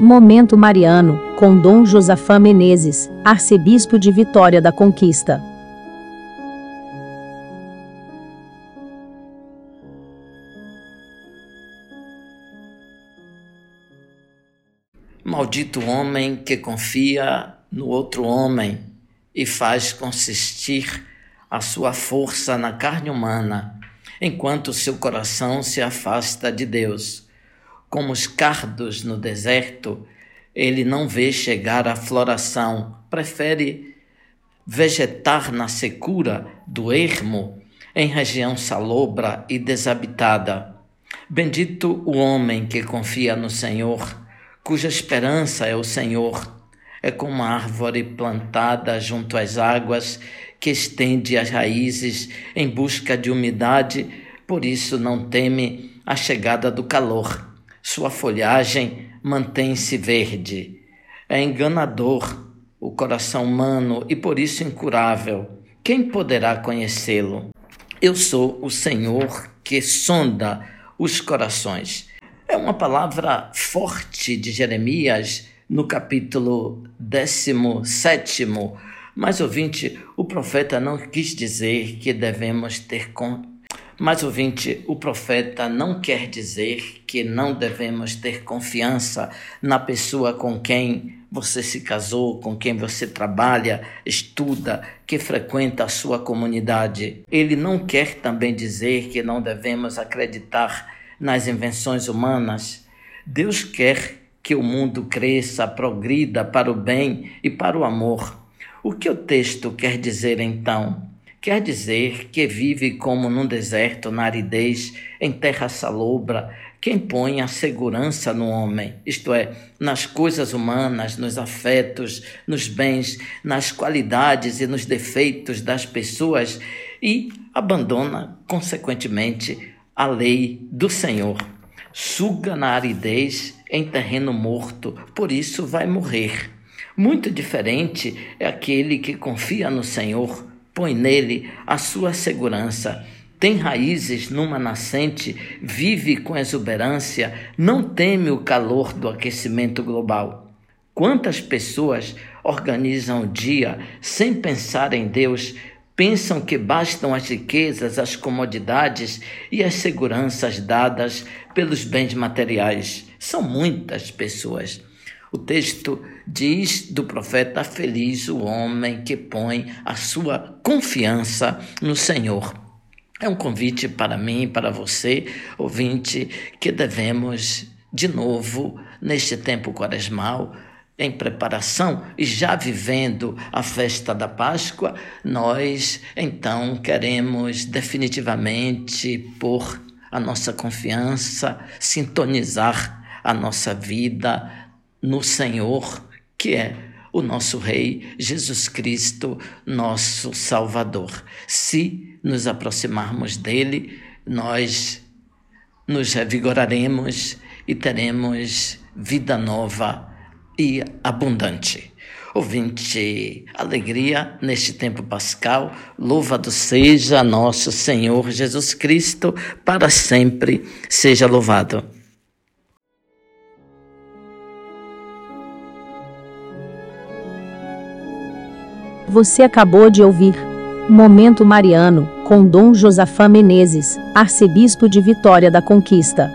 Momento Mariano, com Dom Josafá Menezes, arcebispo de Vitória da Conquista. Maldito homem que confia no outro homem e faz consistir a sua força na carne humana, enquanto seu coração se afasta de Deus. Como os cardos no deserto, ele não vê chegar a floração, prefere vegetar na secura do ermo, em região salobra e desabitada. Bendito o homem que confia no Senhor, cuja esperança é o Senhor. É como uma árvore plantada junto às águas, que estende as raízes em busca de umidade, por isso não teme a chegada do calor sua folhagem mantém-se verde. É enganador o coração humano e por isso incurável. Quem poderá conhecê-lo? Eu sou o Senhor que sonda os corações. É uma palavra forte de Jeremias no capítulo 17. Mas, ouvinte, o profeta não quis dizer que devemos ter mas, ouvinte, o profeta não quer dizer que não devemos ter confiança na pessoa com quem você se casou, com quem você trabalha, estuda, que frequenta a sua comunidade. Ele não quer também dizer que não devemos acreditar nas invenções humanas. Deus quer que o mundo cresça, progrida para o bem e para o amor. O que o texto quer dizer então? Quer dizer que vive como num deserto, na aridez, em terra salobra, quem põe a segurança no homem, isto é, nas coisas humanas, nos afetos, nos bens, nas qualidades e nos defeitos das pessoas e abandona, consequentemente, a lei do Senhor. Suga na aridez em terreno morto, por isso vai morrer. Muito diferente é aquele que confia no Senhor põe nele a sua segurança. Tem raízes numa nascente, vive com exuberância, não teme o calor do aquecimento global. Quantas pessoas organizam o dia sem pensar em Deus, pensam que bastam as riquezas, as comodidades e as seguranças dadas pelos bens materiais? São muitas pessoas. O texto diz do profeta: Feliz o homem que põe a sua confiança no Senhor. É um convite para mim, para você, ouvinte, que devemos, de novo, neste tempo quaresmal, em preparação e já vivendo a festa da Páscoa, nós então queremos definitivamente pôr a nossa confiança, sintonizar a nossa vida no Senhor, que é o nosso Rei Jesus Cristo, nosso Salvador. Se nos aproximarmos dele, nós nos revigoraremos e teremos vida nova e abundante. Ouvinte, alegria neste tempo pascal, louvado seja nosso Senhor Jesus Cristo, para sempre seja louvado. Você acabou de ouvir Momento Mariano, com Dom Josafá Menezes, arcebispo de Vitória da Conquista.